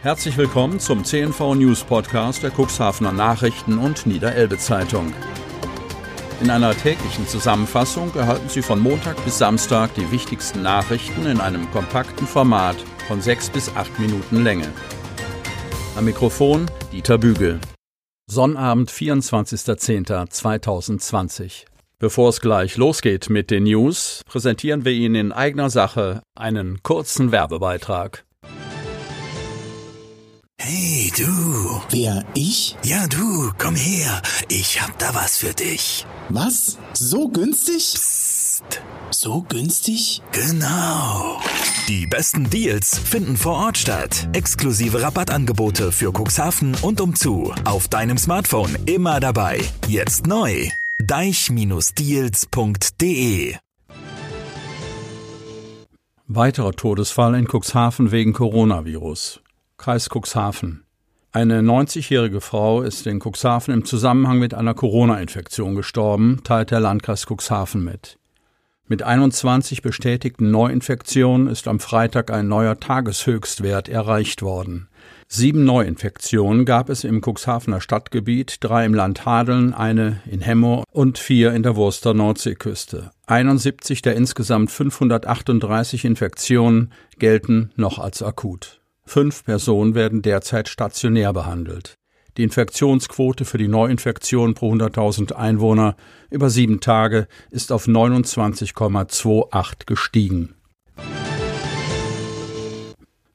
Herzlich willkommen zum CNV News Podcast der Cuxhavener Nachrichten und Niederelbe Zeitung. In einer täglichen Zusammenfassung erhalten Sie von Montag bis Samstag die wichtigsten Nachrichten in einem kompakten Format von sechs bis acht Minuten Länge. Am Mikrofon Dieter Bügel. Sonnabend, 24.10.2020. Bevor es gleich losgeht mit den News, präsentieren wir Ihnen in eigener Sache einen kurzen Werbebeitrag. Hey, du. Wer, ich? Ja, du, komm her. Ich hab da was für dich. Was? So günstig? Psst. So günstig? Genau. Die besten Deals finden vor Ort statt. Exklusive Rabattangebote für Cuxhaven und umzu. Auf deinem Smartphone immer dabei. Jetzt neu. deich-deals.de Weiterer Todesfall in Cuxhaven wegen Coronavirus. Kreis Cuxhaven. Eine 90-jährige Frau ist in Cuxhaven im Zusammenhang mit einer Corona-Infektion gestorben, teilt der Landkreis Cuxhaven mit. Mit 21 bestätigten Neuinfektionen ist am Freitag ein neuer Tageshöchstwert erreicht worden. Sieben Neuinfektionen gab es im Cuxhavener Stadtgebiet, drei im Land Hadeln, eine in Hemmo und vier in der Wurster Nordseeküste. 71 der insgesamt 538 Infektionen gelten noch als akut. Fünf Personen werden derzeit stationär behandelt. Die Infektionsquote für die Neuinfektion pro 100.000 Einwohner über sieben Tage ist auf 29,28 gestiegen.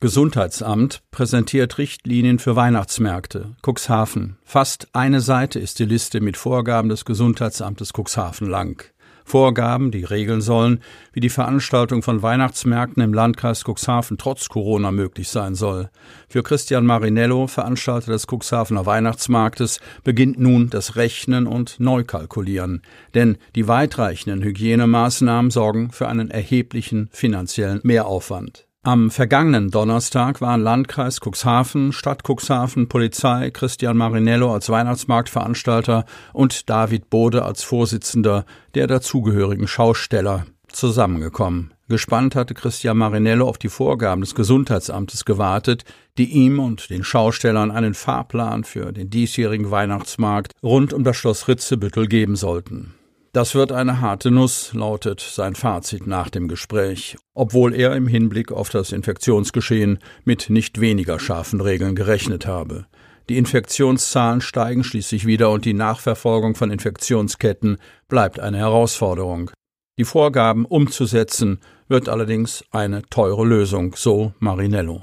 Gesundheitsamt präsentiert Richtlinien für Weihnachtsmärkte. Cuxhaven. Fast eine Seite ist die Liste mit Vorgaben des Gesundheitsamtes Cuxhaven lang. Vorgaben, die regeln sollen, wie die Veranstaltung von Weihnachtsmärkten im Landkreis Cuxhaven trotz Corona möglich sein soll. Für Christian Marinello, Veranstalter des Cuxhavener Weihnachtsmarktes, beginnt nun das Rechnen und Neukalkulieren. Denn die weitreichenden Hygienemaßnahmen sorgen für einen erheblichen finanziellen Mehraufwand. Am vergangenen Donnerstag waren Landkreis Cuxhaven, Stadt Cuxhaven, Polizei, Christian Marinello als Weihnachtsmarktveranstalter und David Bode als Vorsitzender der dazugehörigen Schausteller zusammengekommen. Gespannt hatte Christian Marinello auf die Vorgaben des Gesundheitsamtes gewartet, die ihm und den Schaustellern einen Fahrplan für den diesjährigen Weihnachtsmarkt rund um das Schloss Ritzebüttel geben sollten. Das wird eine harte Nuss, lautet sein Fazit nach dem Gespräch, obwohl er im Hinblick auf das Infektionsgeschehen mit nicht weniger scharfen Regeln gerechnet habe. Die Infektionszahlen steigen schließlich wieder und die Nachverfolgung von Infektionsketten bleibt eine Herausforderung. Die Vorgaben umzusetzen wird allerdings eine teure Lösung, so Marinello.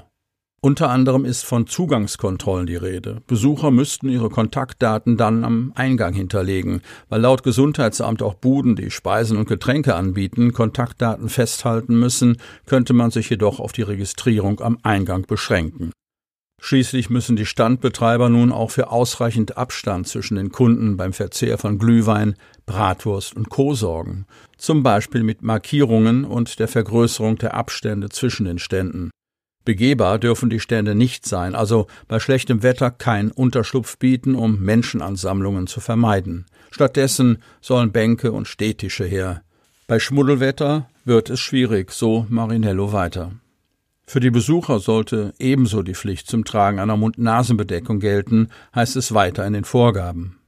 Unter anderem ist von Zugangskontrollen die Rede. Besucher müssten ihre Kontaktdaten dann am Eingang hinterlegen, weil laut Gesundheitsamt auch Buden, die Speisen und Getränke anbieten, Kontaktdaten festhalten müssen, könnte man sich jedoch auf die Registrierung am Eingang beschränken. Schließlich müssen die Standbetreiber nun auch für ausreichend Abstand zwischen den Kunden beim Verzehr von Glühwein, Bratwurst und Co. sorgen, zum Beispiel mit Markierungen und der Vergrößerung der Abstände zwischen den Ständen. Begehbar dürfen die Stände nicht sein, also bei schlechtem Wetter kein Unterschlupf bieten, um Menschenansammlungen zu vermeiden. Stattdessen sollen Bänke und Stehtische her. Bei Schmuddelwetter wird es schwierig, so Marinello weiter. Für die Besucher sollte ebenso die Pflicht zum Tragen einer Mund-Nasen-Bedeckung gelten, heißt es weiter in den Vorgaben.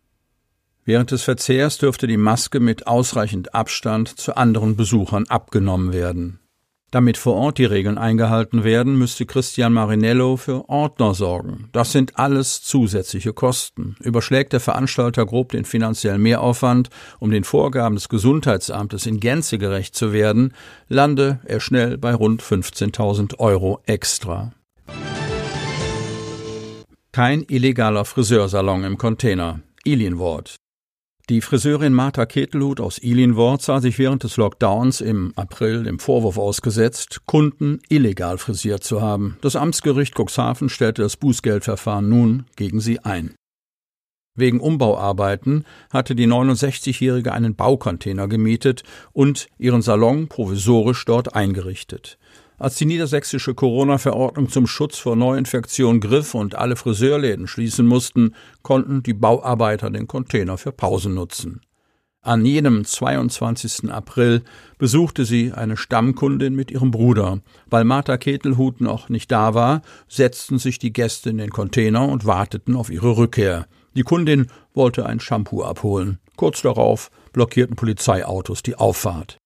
Während des Verzehrs dürfte die Maske mit ausreichend Abstand zu anderen Besuchern abgenommen werden. Damit vor Ort die Regeln eingehalten werden, müsste Christian Marinello für Ordner sorgen. Das sind alles zusätzliche Kosten. Überschlägt der Veranstalter grob den finanziellen Mehraufwand, um den Vorgaben des Gesundheitsamtes in Gänze gerecht zu werden, lande er schnell bei rund 15.000 Euro extra. Kein illegaler Friseursalon im Container. Ilienwort. Die Friseurin Martha Ketelhut aus Ilienwort sah sich während des Lockdowns im April dem Vorwurf ausgesetzt, Kunden illegal frisiert zu haben. Das Amtsgericht Cuxhaven stellte das Bußgeldverfahren nun gegen sie ein. Wegen Umbauarbeiten hatte die 69-Jährige einen Baucontainer gemietet und ihren Salon provisorisch dort eingerichtet. Als die niedersächsische Corona-Verordnung zum Schutz vor Neuinfektion griff und alle Friseurläden schließen mussten, konnten die Bauarbeiter den Container für Pausen nutzen. An jenem 22. April besuchte sie eine Stammkundin mit ihrem Bruder. Weil Martha Ketelhut noch nicht da war, setzten sich die Gäste in den Container und warteten auf ihre Rückkehr. Die Kundin wollte ein Shampoo abholen. Kurz darauf blockierten Polizeiautos die Auffahrt.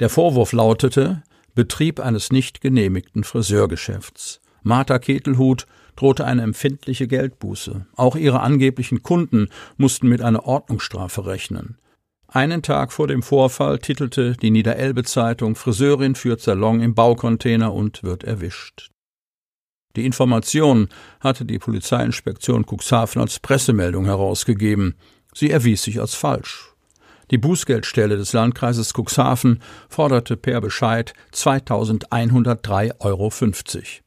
Der Vorwurf lautete Betrieb eines nicht genehmigten Friseurgeschäfts. Martha Ketelhut drohte eine empfindliche Geldbuße. Auch ihre angeblichen Kunden mussten mit einer Ordnungsstrafe rechnen. Einen Tag vor dem Vorfall titelte die Niederelbe-Zeitung Friseurin führt Salon im Baucontainer und wird erwischt. Die Information hatte die Polizeiinspektion Cuxhaven als Pressemeldung herausgegeben. Sie erwies sich als falsch. Die Bußgeldstelle des Landkreises Cuxhaven forderte per Bescheid 2103,50 Euro.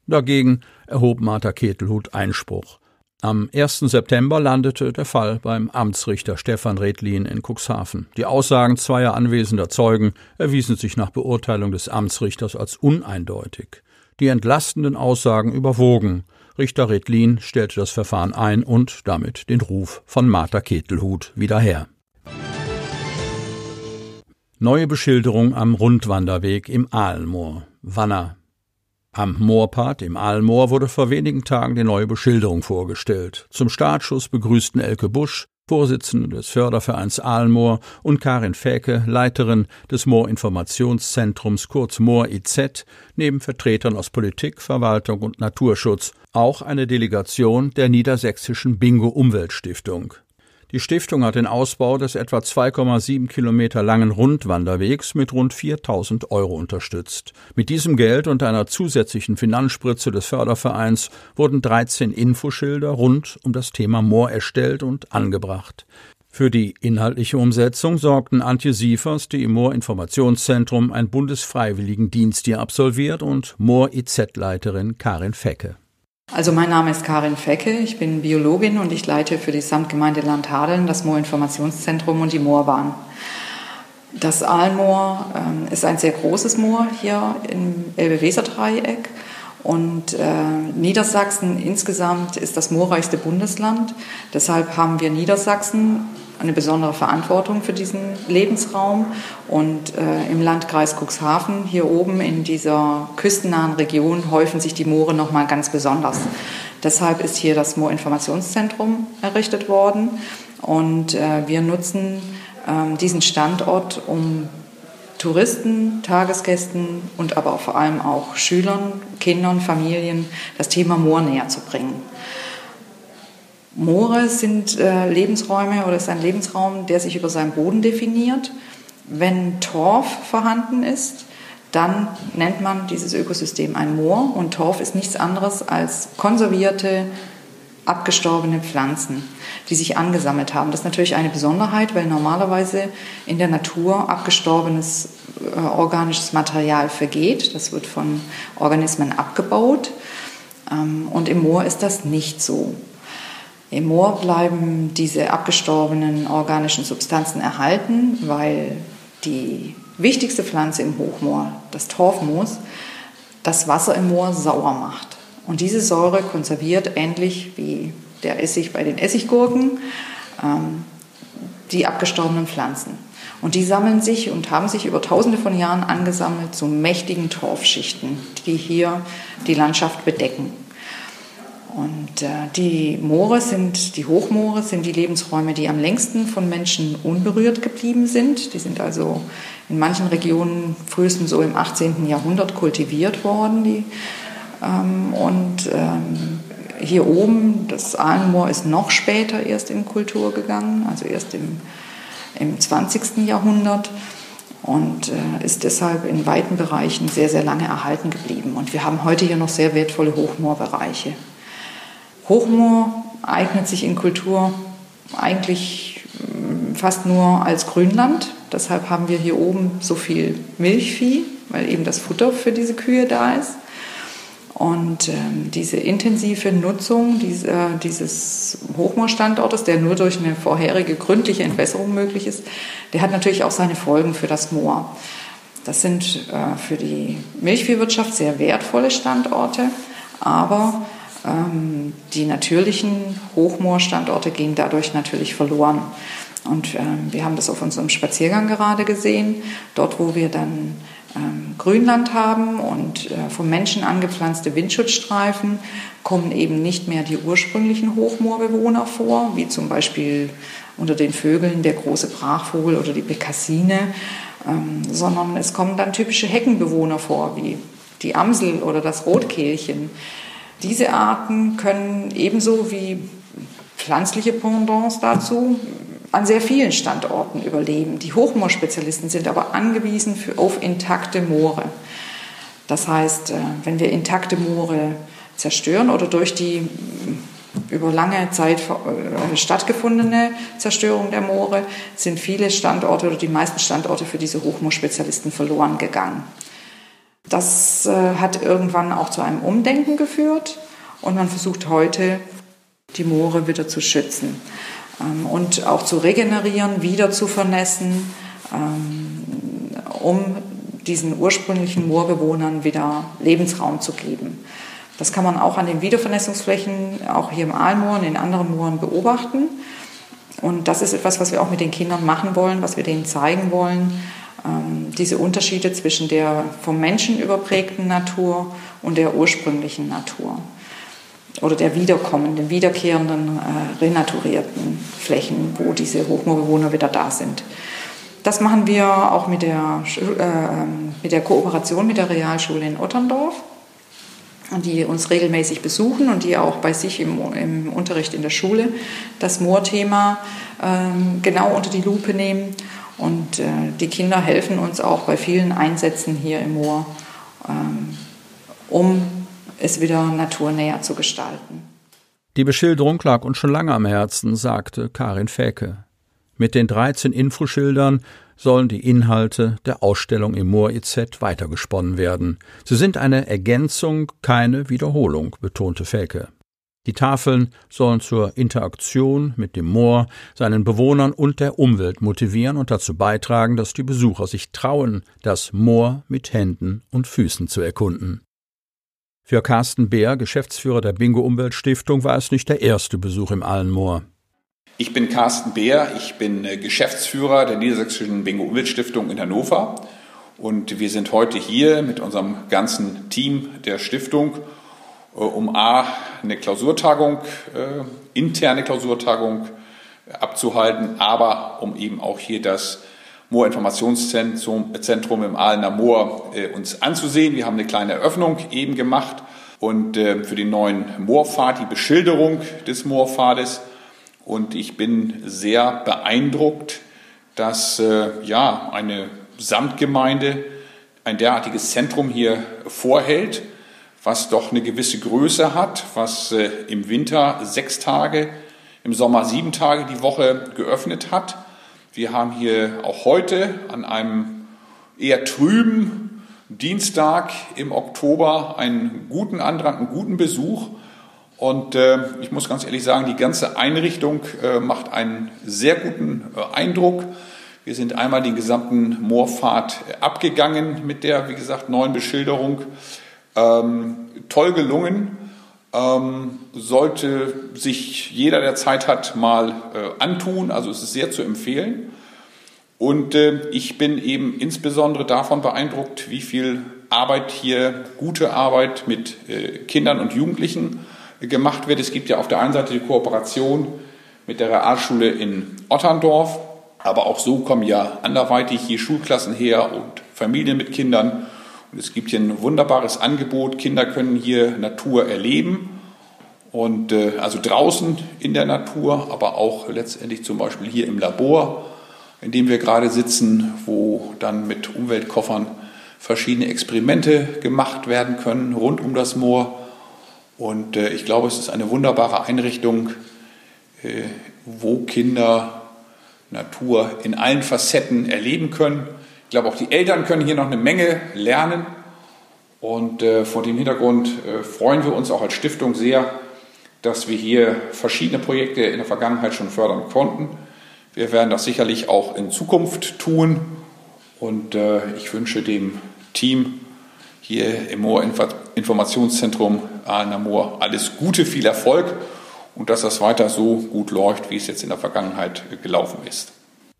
Dagegen erhob Martha Ketelhut Einspruch. Am 1. September landete der Fall beim Amtsrichter Stefan Redlin in Cuxhaven. Die Aussagen zweier anwesender Zeugen erwiesen sich nach Beurteilung des Amtsrichters als uneindeutig. Die entlastenden Aussagen überwogen. Richter Redlin stellte das Verfahren ein und damit den Ruf von Martha Ketelhut wieder her. Neue Beschilderung am Rundwanderweg im Aalmoor. Wanner. Am Moorpad im Aalmoor wurde vor wenigen Tagen die neue Beschilderung vorgestellt. Zum Startschuss begrüßten Elke Busch, Vorsitzende des Fördervereins Aalmoor, und Karin Fäke, Leiterin des Moorinformationszentrums kurz Moor IZ, neben Vertretern aus Politik, Verwaltung und Naturschutz, auch eine Delegation der Niedersächsischen Bingo Umweltstiftung. Die Stiftung hat den Ausbau des etwa 2,7 Kilometer langen Rundwanderwegs mit rund 4000 Euro unterstützt. Mit diesem Geld und einer zusätzlichen Finanzspritze des Fördervereins wurden 13 Infoschilder rund um das Thema Moor erstellt und angebracht. Für die inhaltliche Umsetzung sorgten Antje Siefers, die im Moor-Informationszentrum ein Bundesfreiwilligendienst hier absolviert, und Moor-IZ-Leiterin Karin Fecke. Also mein Name ist Karin Fecke, ich bin Biologin und ich leite für die Samtgemeinde Landhadeln das Moorinformationszentrum und die Moorbahn. Das Aalmoor äh, ist ein sehr großes Moor hier im Elbe-Weser-Dreieck und äh, Niedersachsen insgesamt ist das moorreichste Bundesland. Deshalb haben wir Niedersachsen eine besondere Verantwortung für diesen Lebensraum. Und äh, im Landkreis Cuxhaven, hier oben in dieser küstennahen Region, häufen sich die Moore nochmal ganz besonders. Deshalb ist hier das Moorinformationszentrum errichtet worden. Und äh, wir nutzen äh, diesen Standort, um Touristen, Tagesgästen und aber vor allem auch Schülern, Kindern, Familien das Thema Moor näher zu bringen. Moore sind äh, Lebensräume oder ist ein Lebensraum, der sich über seinen Boden definiert. Wenn Torf vorhanden ist, dann nennt man dieses Ökosystem ein Moor und Torf ist nichts anderes als konservierte, abgestorbene Pflanzen, die sich angesammelt haben. Das ist natürlich eine Besonderheit, weil normalerweise in der Natur abgestorbenes äh, organisches Material vergeht. Das wird von Organismen abgebaut. Ähm, und im Moor ist das nicht so. Im Moor bleiben diese abgestorbenen organischen Substanzen erhalten, weil die wichtigste Pflanze im Hochmoor, das Torfmoos, das Wasser im Moor sauer macht. Und diese Säure konserviert ähnlich wie der Essig bei den Essiggurken ähm, die abgestorbenen Pflanzen. Und die sammeln sich und haben sich über tausende von Jahren angesammelt zu mächtigen Torfschichten, die hier die Landschaft bedecken. Und äh, die Moore sind, die Hochmoore sind die Lebensräume, die am längsten von Menschen unberührt geblieben sind. Die sind also in manchen Regionen frühestens so im 18. Jahrhundert kultiviert worden. Ähm, und ähm, hier oben, das Ahlenmoor ist noch später erst in Kultur gegangen, also erst im, im 20. Jahrhundert und äh, ist deshalb in weiten Bereichen sehr, sehr lange erhalten geblieben. Und wir haben heute hier noch sehr wertvolle Hochmoorbereiche. Hochmoor eignet sich in Kultur eigentlich mm, fast nur als Grünland. Deshalb haben wir hier oben so viel Milchvieh, weil eben das Futter für diese Kühe da ist. Und ähm, diese intensive Nutzung dieser, dieses Hochmoorstandortes, der nur durch eine vorherige gründliche Entwässerung möglich ist, der hat natürlich auch seine Folgen für das Moor. Das sind äh, für die Milchviehwirtschaft sehr wertvolle Standorte, aber die natürlichen Hochmoorstandorte gehen dadurch natürlich verloren. Und ähm, wir haben das auf unserem Spaziergang gerade gesehen, dort wo wir dann ähm, Grünland haben und äh, vom Menschen angepflanzte Windschutzstreifen, kommen eben nicht mehr die ursprünglichen Hochmoorbewohner vor, wie zum Beispiel unter den Vögeln der große Brachvogel oder die Bekassine, ähm, sondern es kommen dann typische Heckenbewohner vor, wie die Amsel oder das Rotkehlchen. Diese Arten können ebenso wie pflanzliche Pendants dazu an sehr vielen Standorten überleben. Die Hochmoorspezialisten sind aber angewiesen für, auf intakte Moore. Das heißt, äh, wenn wir intakte Moore zerstören oder durch die über lange Zeit äh, stattgefundene Zerstörung der Moore sind viele Standorte oder die meisten Standorte für diese Hochmoorspezialisten verloren gegangen. Das äh, hat irgendwann auch zu einem Umdenken geführt und man versucht heute, die Moore wieder zu schützen ähm, und auch zu regenerieren, wieder zu vernässen, ähm, um diesen ursprünglichen Moorbewohnern wieder Lebensraum zu geben. Das kann man auch an den Wiedervernässungsflächen, auch hier im Aalmoor und in anderen Mooren beobachten. Und das ist etwas, was wir auch mit den Kindern machen wollen, was wir denen zeigen wollen. Ähm, diese Unterschiede zwischen der vom Menschen überprägten Natur und der ursprünglichen Natur oder der wiederkommenden, wiederkehrenden, äh, renaturierten Flächen, wo diese Hochmoorbewohner wieder da sind. Das machen wir auch mit der, äh, mit der Kooperation mit der Realschule in Otterndorf die uns regelmäßig besuchen und die auch bei sich im, im Unterricht in der Schule das Moorthema ähm, genau unter die Lupe nehmen. Und äh, die Kinder helfen uns auch bei vielen Einsätzen hier im Moor, ähm, um es wieder naturnäher zu gestalten. Die Beschilderung lag uns schon lange am Herzen, sagte Karin Fäke. Mit den 13 Infoschildern sollen die Inhalte der Ausstellung im Moor IZ weitergesponnen werden. Sie sind eine Ergänzung, keine Wiederholung, betonte Felke. Die Tafeln sollen zur Interaktion mit dem Moor, seinen Bewohnern und der Umwelt motivieren und dazu beitragen, dass die Besucher sich trauen, das Moor mit Händen und Füßen zu erkunden. Für Carsten Beer, Geschäftsführer der Bingo Umweltstiftung, war es nicht der erste Besuch im Allenmoor. Ich bin Carsten Beer, ich bin äh, Geschäftsführer der Niedersächsischen Bingo Umweltstiftung in Hannover und wir sind heute hier mit unserem ganzen Team der Stiftung, um A, eine Klausurtagung, äh, interne Klausurtagung abzuhalten, aber um eben auch hier das Moorinformationszentrum im Aalener Moor uns anzusehen. Wir haben eine kleine Eröffnung eben gemacht und für den neuen Moorpfad, die Beschilderung des Moorpfades und ich bin sehr beeindruckt, dass äh, ja, eine Samtgemeinde ein derartiges Zentrum hier vorhält, was doch eine gewisse Größe hat, was äh, im Winter sechs Tage, im Sommer sieben Tage die Woche geöffnet hat. Wir haben hier auch heute an einem eher trüben Dienstag im Oktober einen guten Andrang, einen guten Besuch. Und äh, ich muss ganz ehrlich sagen, die ganze Einrichtung äh, macht einen sehr guten äh, Eindruck. Wir sind einmal den gesamten Moorpfad abgegangen mit der, wie gesagt, neuen Beschilderung. Ähm, toll gelungen. Ähm, sollte sich jeder, der Zeit hat, mal äh, antun. Also es ist sehr zu empfehlen. Und äh, ich bin eben insbesondere davon beeindruckt, wie viel Arbeit hier, gute Arbeit mit äh, Kindern und Jugendlichen gemacht wird. Es gibt ja auf der einen Seite die Kooperation mit der Realschule in Otterndorf, aber auch so kommen ja anderweitig hier Schulklassen her und Familien mit Kindern. Und es gibt hier ein wunderbares Angebot. Kinder können hier Natur erleben und äh, also draußen in der Natur, aber auch letztendlich zum Beispiel hier im Labor, in dem wir gerade sitzen, wo dann mit Umweltkoffern verschiedene Experimente gemacht werden können rund um das Moor. Und äh, ich glaube, es ist eine wunderbare Einrichtung, äh, wo Kinder Natur in allen Facetten erleben können. Ich glaube, auch die Eltern können hier noch eine Menge lernen. Und äh, vor dem Hintergrund äh, freuen wir uns auch als Stiftung sehr, dass wir hier verschiedene Projekte in der Vergangenheit schon fördern konnten. Wir werden das sicherlich auch in Zukunft tun. Und äh, ich wünsche dem Team hier im Moor-Informationszentrum Aalen-Moor alles Gute, viel Erfolg und dass das weiter so gut läuft, wie es jetzt in der Vergangenheit gelaufen ist.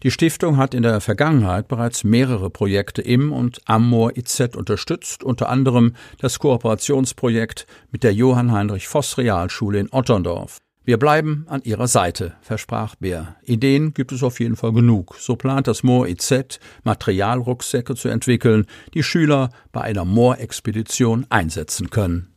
Die Stiftung hat in der Vergangenheit bereits mehrere Projekte im und am Moor IZ unterstützt, unter anderem das Kooperationsprojekt mit der Johann Heinrich Voss Realschule in Otterndorf. Wir bleiben an Ihrer Seite, versprach Bär. Ideen gibt es auf jeden Fall genug. So plant das Moor IZ, Materialrucksäcke zu entwickeln, die Schüler bei einer Moorexpedition einsetzen können.